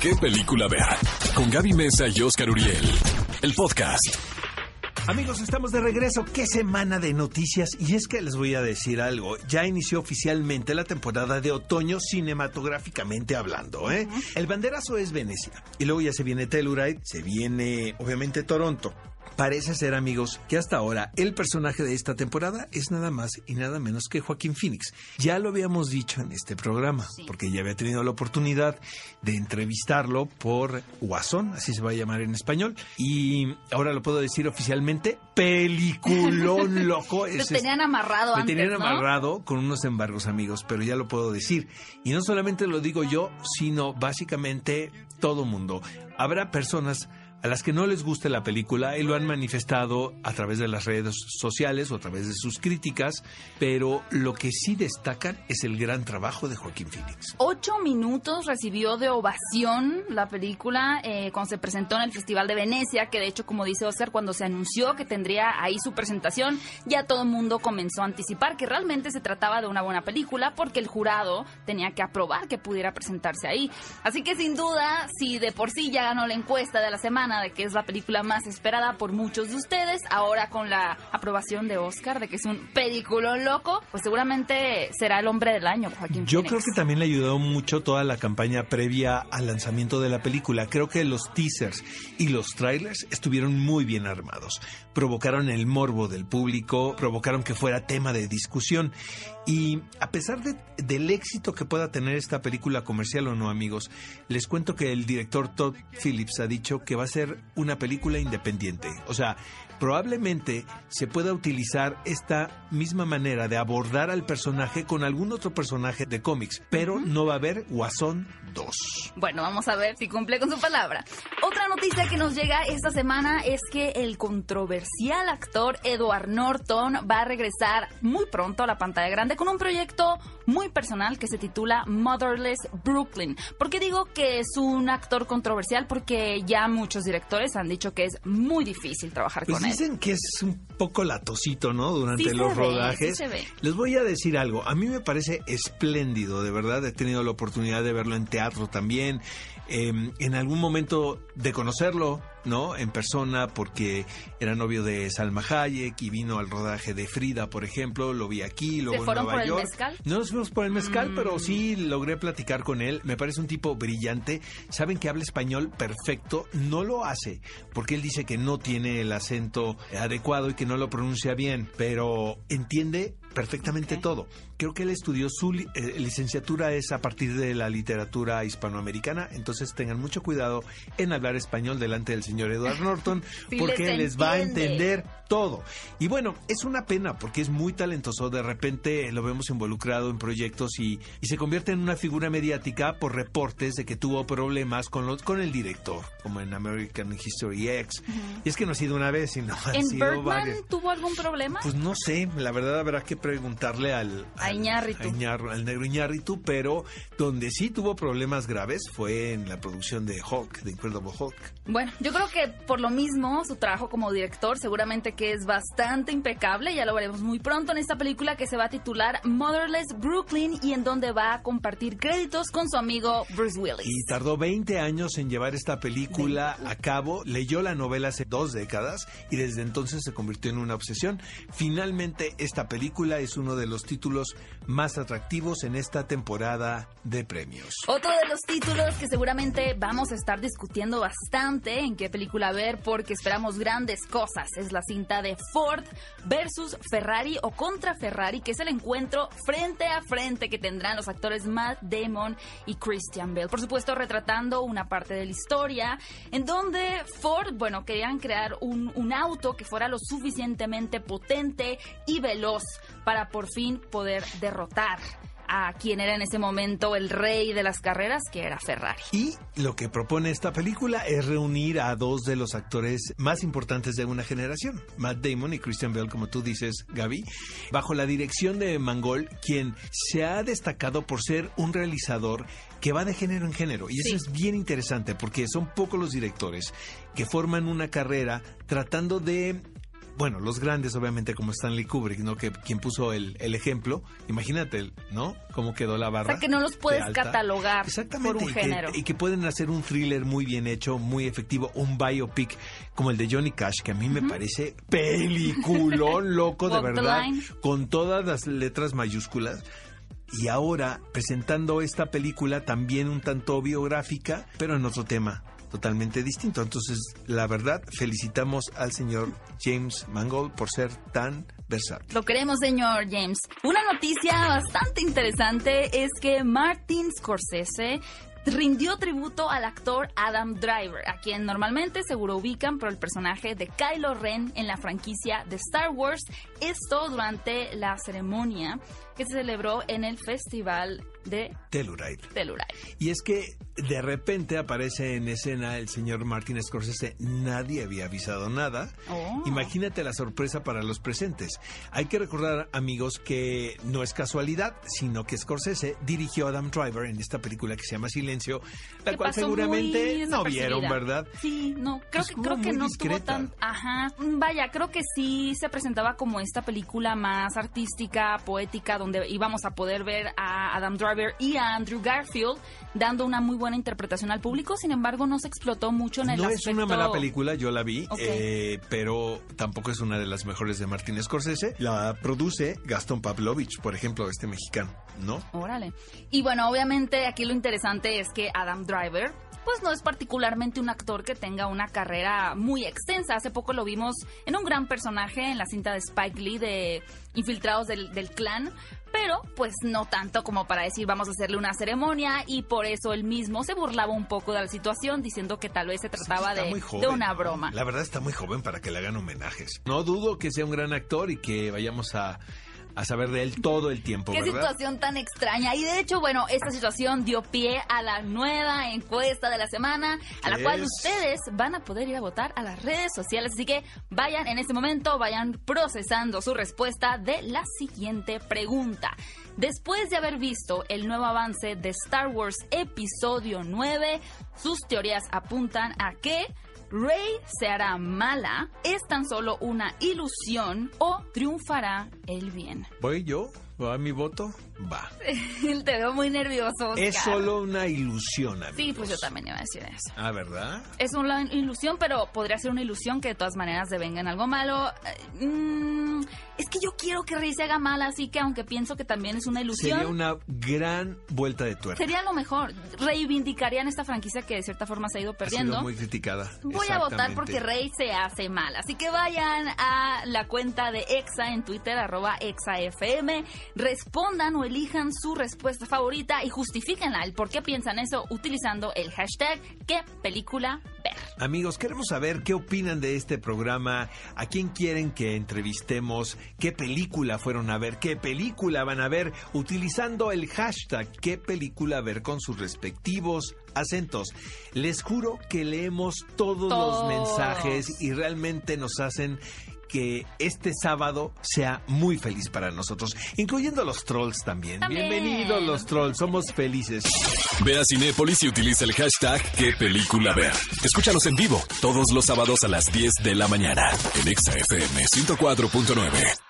qué película ver. Con Gaby Mesa y Oscar Uriel. El podcast. Amigos, estamos de regreso. Qué semana de noticias. Y es que les voy a decir algo. Ya inició oficialmente la temporada de otoño cinematográficamente hablando. ¿eh? El banderazo es Venecia. Y luego ya se viene Telluride, se viene obviamente Toronto. Parece ser, amigos, que hasta ahora el personaje de esta temporada es nada más y nada menos que Joaquín Phoenix. Ya lo habíamos dicho en este programa, porque ya había tenido la oportunidad de entrevistarlo por Guasón, así se va a llamar en español, y ahora lo puedo decir oficialmente, peliculón loco. Lo tenían amarrado tenían ¿no? amarrado con unos embargos, amigos, pero ya lo puedo decir. Y no solamente lo digo yo, sino básicamente todo mundo. Habrá personas a las que no les guste la película y lo han manifestado a través de las redes sociales o a través de sus críticas, pero lo que sí destacan es el gran trabajo de Joaquín Phoenix. Ocho minutos recibió de ovación la película eh, cuando se presentó en el Festival de Venecia, que de hecho, como dice Oscar, cuando se anunció que tendría ahí su presentación, ya todo el mundo comenzó a anticipar que realmente se trataba de una buena película porque el jurado tenía que aprobar que pudiera presentarse ahí. Así que sin duda, si de por sí ya ganó la encuesta de la semana de que es la película más esperada por muchos de ustedes, ahora con la aprobación de Oscar de que es un peliculón loco, pues seguramente será el hombre del año, Joaquín Yo Phoenix. creo que también le ayudó mucho toda la campaña previa al lanzamiento de la película. Creo que los teasers y los trailers estuvieron muy bien armados. Provocaron el morbo del público, provocaron que fuera tema de discusión. Y a pesar de- del éxito que pueda tener esta película comercial o no, amigos, les cuento que el director Todd Phillips ha dicho que va a ser una película independiente. O sea, probablemente se pueda utilizar esta misma manera de abordar al personaje con algún otro personaje de cómics, pero no va a haber Guasón 2. Bueno, vamos a ver si cumple con su palabra. Otra noticia que nos llega esta semana es que el controversial actor Edward Norton va a regresar muy pronto a la pantalla grande con un proyecto muy personal que se titula Motherless Brooklyn. ¿Por qué digo que es un actor controversial? Porque ya muchos directores han dicho que es muy difícil trabajar Pues con él. dicen que es un poco latosito, ¿no? Durante Sí los ve, rodajes. sí. Les voy a decir algo. A mí me parece espléndido, de verdad. He tenido la oportunidad de verlo en teatro también. eh, en algún momento de conocerlo, ¿no? En persona, porque era novio de Salma Hayek y vino al rodaje de Frida, por ejemplo. Lo vi aquí, luego en fueron Nueva por el York. mezcal? No nos fuimos por el mezcal, Mm. pero sí logré platicar con él. Me parece un tipo brillante. Saben que habla español perfecto. No lo hace porque él dice que no tiene el acento adecuado y que no lo pronuncia bien, pero entiende perfectamente todo. Creo que él estudió su li- eh, licenciatura es a partir de la literatura hispanoamericana, entonces tengan mucho cuidado en hablar español delante del señor Edward Norton Sí porque les les va a entender todo. Y bueno, es una pena porque es muy talentoso. De repente lo vemos involucrado en proyectos y, y se convierte en una figura mediática por reportes de que tuvo problemas con, los, con el director, como en American History X. Y es que no ha sido una vez, sino ¿En sido Birdman varias. tuvo algún problema? Pues no sé, la verdad habrá que preguntarle al, A al- Iñárritu. a Iñar- al negro Iñárritu, pero donde sí tuvo problemas graves fue en la producción de Hulk, de Incredible Hulk. Bueno, yo creo que por lo mismo su trabajo como director seguramente que es bastante impecable, ya lo veremos muy pronto en esta película que se va a titular Motherless Brooklyn y en donde va a compartir créditos con su amigo Bruce Willis. Y tardó 20 años en llevar esta película a cabo. Leyó la novela hace dos décadas y desde entonces se convirtió en una obsesión. Finalmente, esta película es uno de los títulos más atractivos en esta temporada de premios. Otro de los títulos que seguramente vamos a estar discutiendo bastante en qué película ver porque esperamos grandes cosas es la cinta de Ford versus Ferrari o contra Ferrari que es el encuentro frente a frente que tendrán los actores Matt Damon y Christian Bale. Por supuesto retratando una parte de la historia en donde Ford, bueno, querían crear un, un auto que fuera lo suficientemente potente y veloz para por fin poder derrotar a quien era en ese momento el rey de las carreras, que era Ferrari. Y lo que propone esta película es reunir a dos de los actores más importantes de una generación, Matt Damon y Christian Bale, como tú dices, Gaby, bajo la dirección de Mangold, quien se ha destacado por ser un realizador que va de género en género. Y eso es bien interesante porque son pocos los directores que forman una carrera tratando de bueno, los grandes obviamente como Stanley Kubrick, ¿no? Que quien puso el, el ejemplo, imagínate, ¿no? Cómo quedó la barra. O sea, que no los puedes catalogar Exactamente, por un y que- género. y que pueden hacer un thriller muy bien hecho, muy efectivo, un biopic como el de Johnny Cash, que a mí me parece peliculón loco, de verdad, con todas las letras mayúsculas. Y ahora presentando esta película también un tanto biográfica, pero en otro tema totalmente distinto. Entonces, la verdad, felicitamos al señor James Mangold por ser tan versátil. Lo queremos, señor James. Una noticia bastante interesante es que Martin Scorsese rindió tributo al actor Adam Driver, a quien normalmente seguro ubican por el personaje de Kylo Ren en la franquicia de Star Wars. Esto durante la ceremonia que se celebró en el Festival de Telluride. Telluride. Y es que de repente aparece en escena el señor Martin Scorsese. Nadie había avisado nada. Oh. Imagínate la sorpresa para los presentes. Hay que recordar, amigos, que no es casualidad, sino que Scorsese dirigió a Adam Driver en esta película que se llama Silencio, la cual seguramente no vieron. ¿verdad? Sí, no, creo Pues que creo que no discreta. tuvo tan, ajá, vaya, creo que sí se presentaba como esta película más artística, poética, donde íbamos a poder ver a Adam Driver y a Andrew Garfield dando una muy buena interpretación al público. Sin embargo, no se explotó mucho en el No es una mala película, yo la vi, eh, pero tampoco es una de las mejores de Martin Scorsese. La produce Gastón Pavlovich, por ejemplo, este mexicano, ¿no? Órale. Y bueno, obviamente aquí lo interesante es que Adam Driver, pues no es particularmente un actor que tenga una carrera muy extensa. Hace poco lo vimos en un gran personaje en la cinta de Spike Lee de Infiltrados del, del Clan. Pero, pues no tanto como para decir vamos a hacerle una ceremonia y por eso él mismo se burlaba un poco de la situación diciendo que tal vez se trataba de, de una broma. La verdad está muy joven para que le hagan homenajes. No dudo que sea un gran actor y que vayamos a, a saber de él todo el tiempo, Qué ¿verdad? situación tan extraña. Y de hecho, bueno, esta situación dio pie a la nueva encuesta de la semana, a la ¿Qué cual es? ustedes van a poder ir a votar a las redes sociales. Así que vayan en este momento, vayan procesando su respuesta de la siguiente pregunta. Después de haber visto el nuevo avance de Star Wars Episodio 9, sus teorías apuntan a que Rey se hará mala, es tan solo una ilusión o triunfará el bien. ¿Voy yo? ¿Va mi voto? Va. Te veo muy nervioso. Oscar. Es solo una ilusión, amigos. Sí, pues yo también iba a decir eso. Ah, ¿verdad? Es una ilusión, pero podría ser una ilusión que de todas maneras devenga en algo malo. Eh, mm, es que yo quiero que Rey se haga mal, así que aunque pienso que también es una ilusión, Sería una gran vuelta de tuerca. sería lo mejor. Reivindicarían esta franquicia que de cierta forma se ha ido Ha perdiendo. sido muy criticada. Voy a votar porque Rey se hace mal. Así que vayan a la cuenta de EXA en Twitter, arroba EXAFM. Respondan o elijan su respuesta favorita y justifíquenla el por qué piensan eso utilizando el hashtag qué película ver. Amigos, queremos saber qué opinan de este programa, a quién quieren que entrevistemos, qué película fueron a ver, qué película van a ver, utilizando el hashtag qué película ver con sus respectivos acentos. Les juro que leemos todos, Todos. los mensajes y realmente nos hacen que este sábado sea muy feliz para nosotros, incluyendo los trolls también. También. Bienvenidos los trolls, somos felices. Ve a Cinépolis y utiliza el hashtag qué película ver. Escúchanos en vivo todos los sábados a las 10 de la mañana en Exa FM 104.9.